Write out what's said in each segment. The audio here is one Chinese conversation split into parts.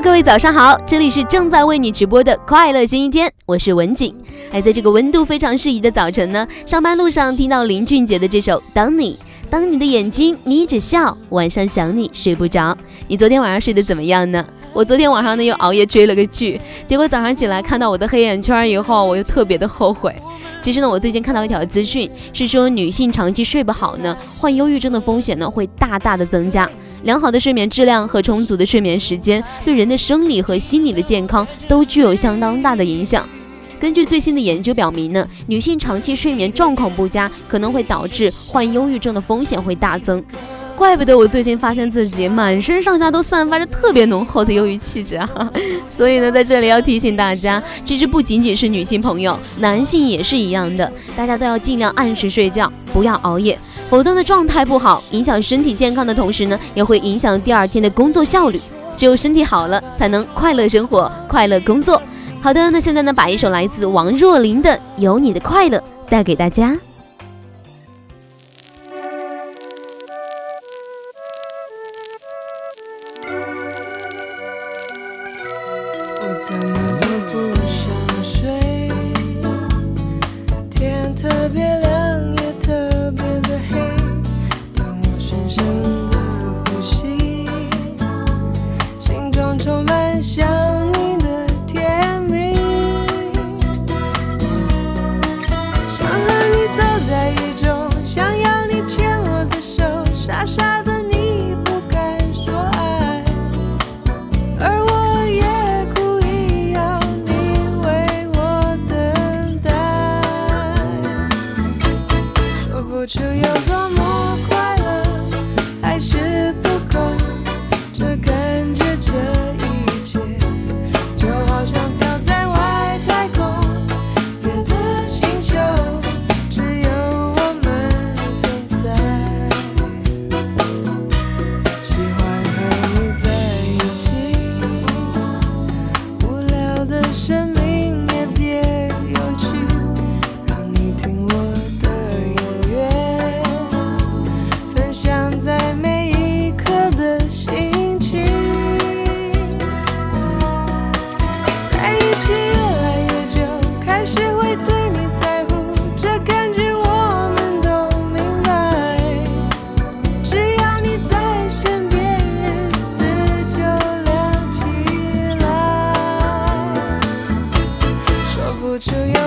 各位早上好，这里是正在为你直播的快乐星期天，我是文景。还在这个温度非常适宜的早晨呢，上班路上听到林俊杰的这首《当你》，当你的眼睛眯着笑，晚上想你睡不着。你昨天晚上睡得怎么样呢？我昨天晚上呢又熬夜追了个剧，结果早上起来看到我的黑眼圈以后，我又特别的后悔。其实呢，我最近看到一条资讯，是说女性长期睡不好呢，患忧郁症的风险呢会大大的增加。良好的睡眠质量和充足的睡眠时间，对人的生理和心理的健康都具有相当大的影响。根据最新的研究表明呢，女性长期睡眠状况不佳，可能会导致患忧郁症的风险会大增。怪不得我最近发现自己满身上下都散发着特别浓厚的忧郁气质啊！所以呢，在这里要提醒大家，其实不仅仅是女性朋友，男性也是一样的，大家都要尽量按时睡觉，不要熬夜，否则呢状态不好，影响身体健康的同时呢，也会影响第二天的工作效率。只有身体好了，才能快乐生活，快乐工作。好的，那现在呢，把一首来自王若琳的《有你的快乐》带给大家。我怎么都不想睡，天特别亮，说不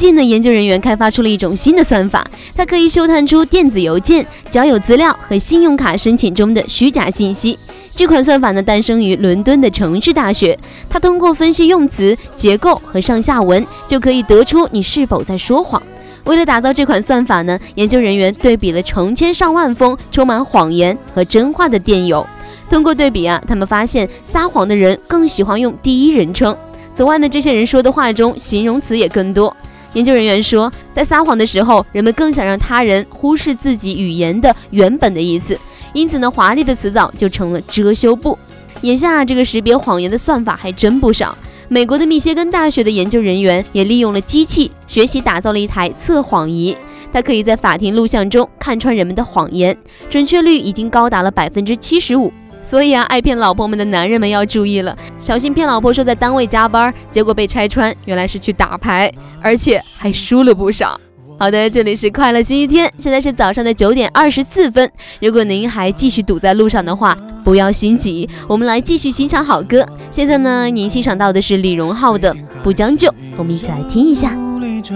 近呢，研究人员开发出了一种新的算法，它可以嗅探出电子邮件、交友资料和信用卡申请中的虚假信息。这款算法呢，诞生于伦敦的城市大学。它通过分析用词、结构和上下文，就可以得出你是否在说谎。为了打造这款算法呢，研究人员对比了成千上万封充满谎言和真话的电邮。通过对比啊，他们发现撒谎的人更喜欢用第一人称。此外呢，这些人说的话中形容词也更多。研究人员说，在撒谎的时候，人们更想让他人忽视自己语言的原本的意思，因此呢，华丽的词藻就成了遮羞布。眼下这个识别谎言的算法还真不少。美国的密歇根大学的研究人员也利用了机器学习打造了一台测谎仪，它可以在法庭录像中看穿人们的谎言，准确率已经高达了百分之七十五。所以啊，爱骗老婆们的男人们要注意了，小心骗老婆说在单位加班，结果被拆穿，原来是去打牌，而且还输了不少。好的，这里是快乐星期天，现在是早上的九点二十四分。如果您还继续堵在路上的话，不要心急，我们来继续欣赏好歌。现在呢，您欣赏到的是李荣浩的《不将就》，我们一起来听一下。努力着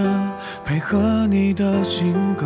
配合你的性格，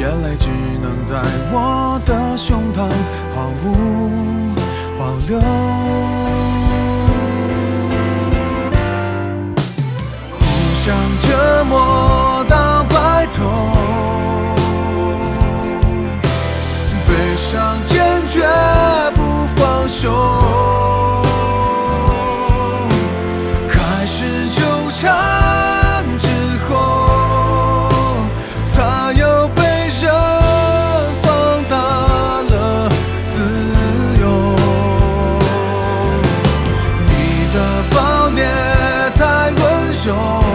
眼泪只能在我的胸膛毫无保留。互相折磨到白头，悲伤坚决不放手。温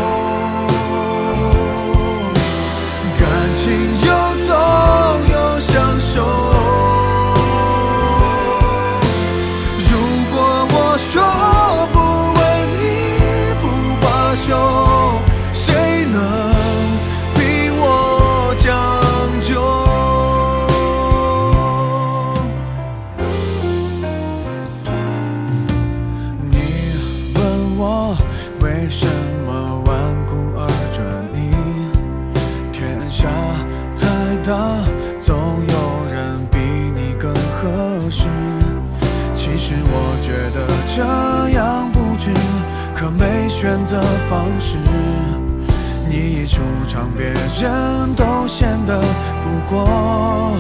你一出场，别人都显得不过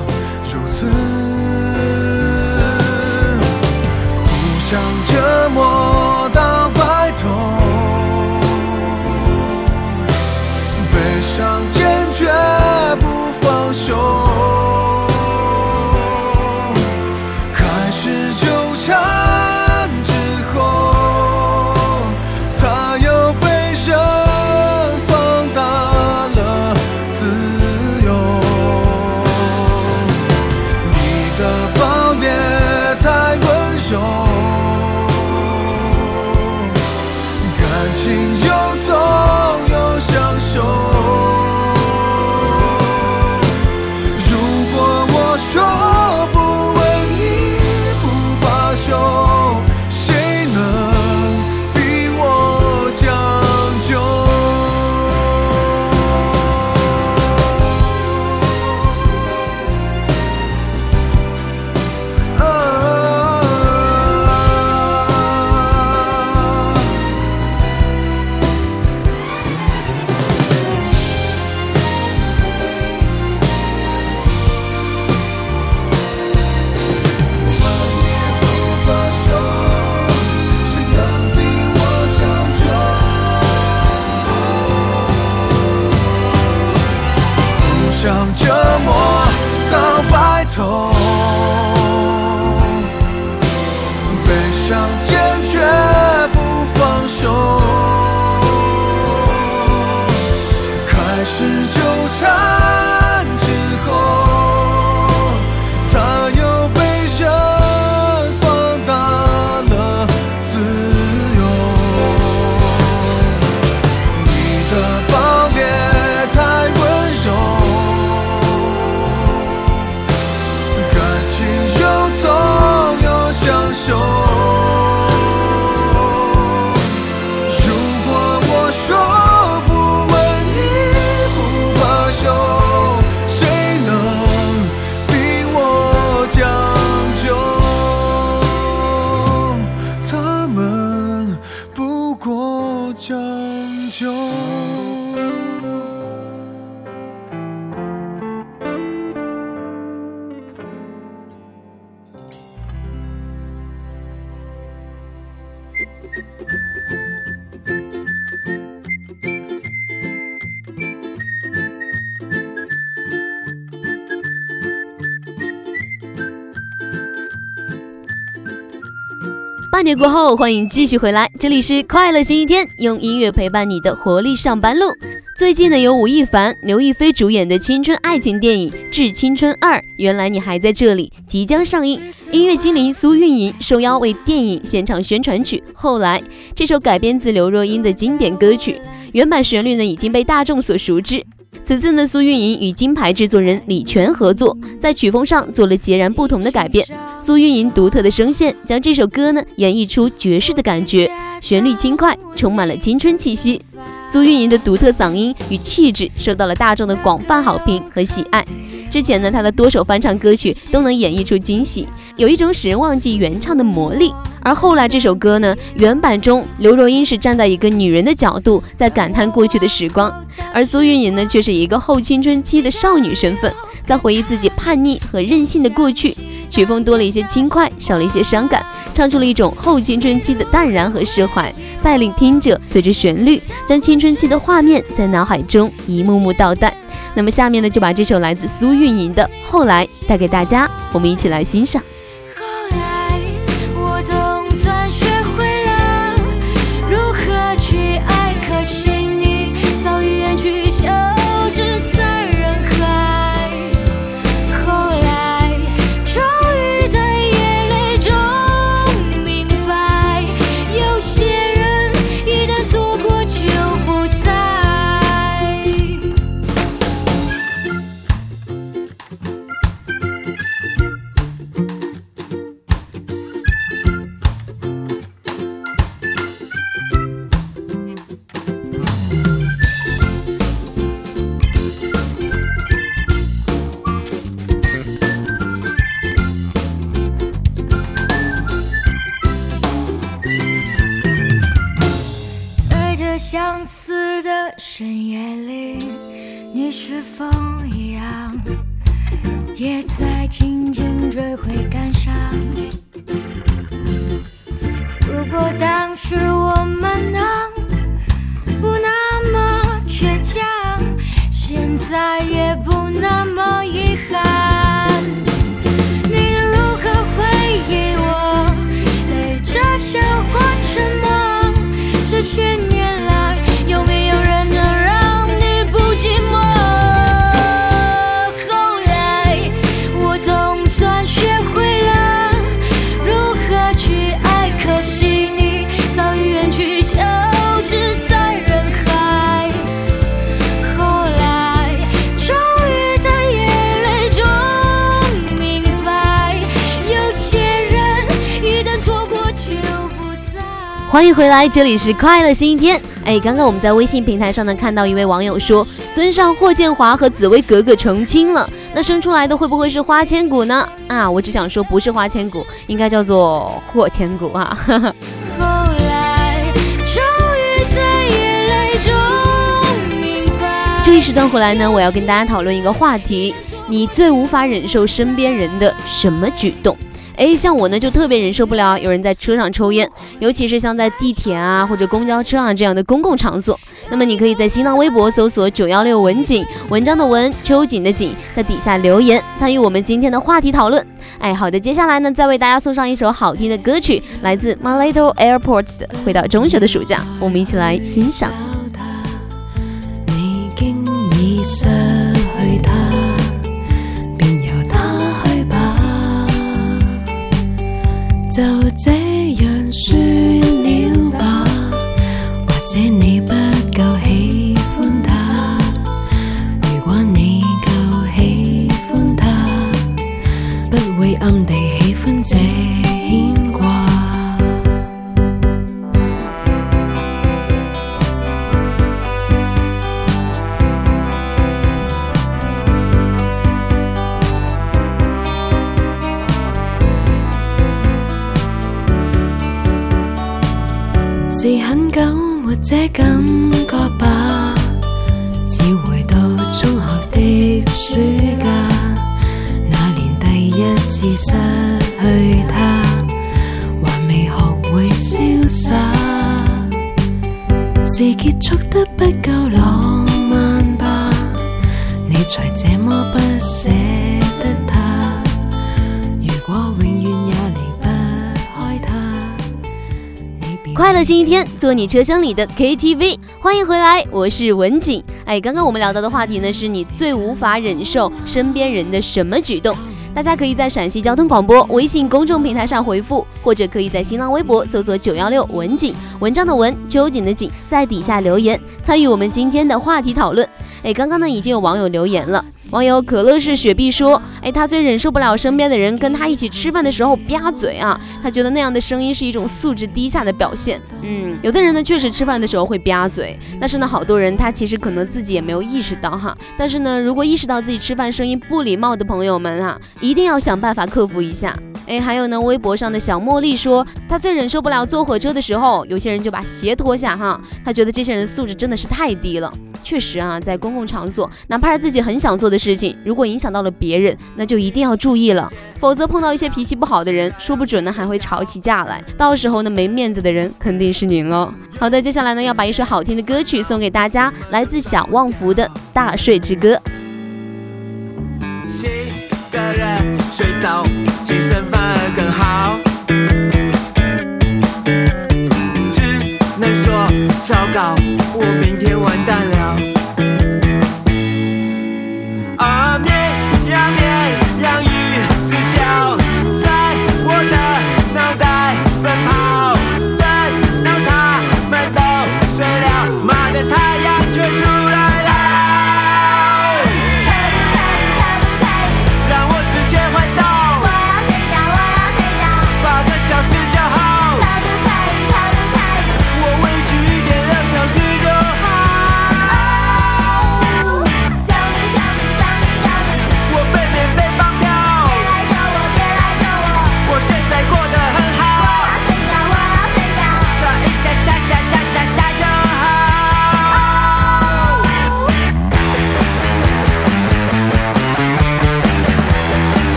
如此。磨到白头，悲伤。半年过后，欢迎继续回来，这里是快乐星期天，用音乐陪伴你的活力上班路。最近呢，由吴亦凡、刘亦菲主演的青春爱情电影《致青春二》，原来你还在这里，即将上映。音乐精灵苏运莹受邀为电影献唱宣传曲《后来》，这首改编自刘若英的经典歌曲，原版旋律呢已经被大众所熟知。此次呢，苏运莹与金牌制作人李泉合作，在曲风上做了截然不同的改变。苏运莹独特的声线将这首歌呢演绎出爵士的感觉，旋律轻快，充满了青春气息。苏运莹的独特嗓音与气质受到了大众的广泛好评和喜爱。之前呢，她的多首翻唱歌曲都能演绎出惊喜，有一种使人忘记原唱的魔力。而后来这首歌呢，原版中刘若英是站在一个女人的角度在感叹过去的时光，而苏运莹呢却是一个后青春期的少女身份，在回忆自己叛逆和任性的过去。曲风多了一些轻快，少了一些伤感，唱出了一种后青春期的淡然和释怀，带领听者随着旋律，将青春期的画面在脑海中一幕幕倒带。那么下面呢，就把这首来自苏运莹的《后来》带给大家，我们一起来欣赏。欢迎回来，这里是快乐星期天。哎，刚刚我们在微信平台上呢看到一位网友说，尊上霍建华和紫薇格格成亲了，那生出来的会不会是花千骨呢？啊，我只想说不是花千骨，应该叫做霍千骨啊。这一时段回来呢，我要跟大家讨论一个话题：你最无法忍受身边人的什么举动？哎，像我呢，就特别忍受不了有人在车上抽烟，尤其是像在地铁啊或者公交车啊这样的公共场所。那么，你可以在新浪微博搜索“九幺六文景”，文章的文，秋瑾的景，在底下留言参与我们今天的话题讨论。哎，好的，接下来呢，再为大家送上一首好听的歌曲，来自 My Little Airports 的《回到中学的暑假》，我们一起来欣赏。就这样算了吧，或者你快乐星期天，做你车厢里的 KTV，欢迎回来，我是文景。哎，刚刚我们聊到的话题呢，是你最无法忍受身边人的什么举动？大家可以在陕西交通广播微信公众平台上回复，或者可以在新浪微博搜索九幺六文景，文章的文，秋景的景，在底下留言参与我们今天的话题讨论。哎，刚刚呢已经有网友留言了，网友可乐是雪碧说，哎，他最忍受不了身边的人跟他一起吃饭的时候吧嘴啊，他觉得那样的声音是一种素质低下的表现。嗯，有的人呢确实吃饭的时候会吧嘴，但是呢好多人他其实可能自己也没有意识到哈。但是呢，如果意识到自己吃饭声音不礼貌的朋友们哈，一定要想办法克服一下。哎，还有呢，微博上的小茉莉说，她最忍受不了坐火车的时候，有些人就把鞋脱下哈，她觉得这些人素质真的是太低了。确实啊，在公共场所，哪怕是自己很想做的事情，如果影响到了别人，那就一定要注意了，否则碰到一些脾气不好的人，说不准呢还会吵起架来，到时候呢没面子的人肯定是您了。好的，接下来呢要把一首好听的歌曲送给大家，来自小旺福的《大睡之歌》。洗个热水澡，精神反而更好。只能说糟糕，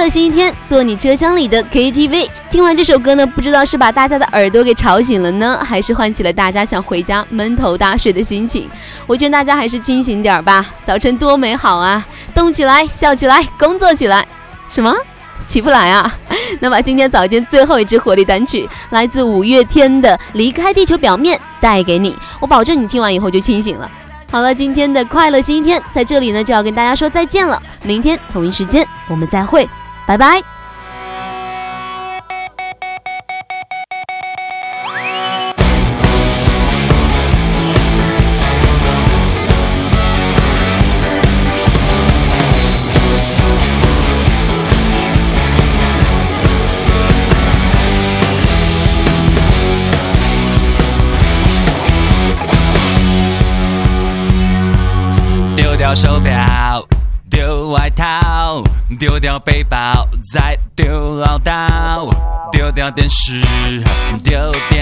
快乐星期天，坐你车厢里的 KTV。听完这首歌呢，不知道是把大家的耳朵给吵醒了呢，还是唤起了大家想回家闷头大睡的心情。我劝大家还是清醒点吧，早晨多美好啊！动起来，笑起来，工作起来，什么起不来啊？那把今天早间最后一支活力单曲，来自五月天的《离开地球表面》带给你。我保证你听完以后就清醒了。好了，今天的快乐星期天在这里呢，就要跟大家说再见了。明天同一时间我们再会。拜拜。电视丢电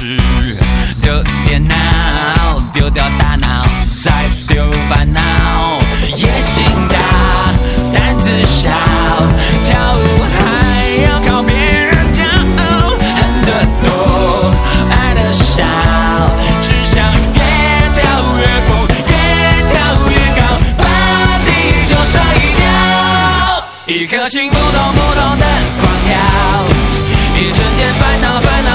丢电脑，丢掉大脑，再丢烦恼。野心大，胆子小，跳舞还要靠别人教。恨得多，爱得少，只想越跳越疯，越跳越高，把地球甩掉。一颗心扑通扑通的狂跳，一瞬间烦恼烦恼。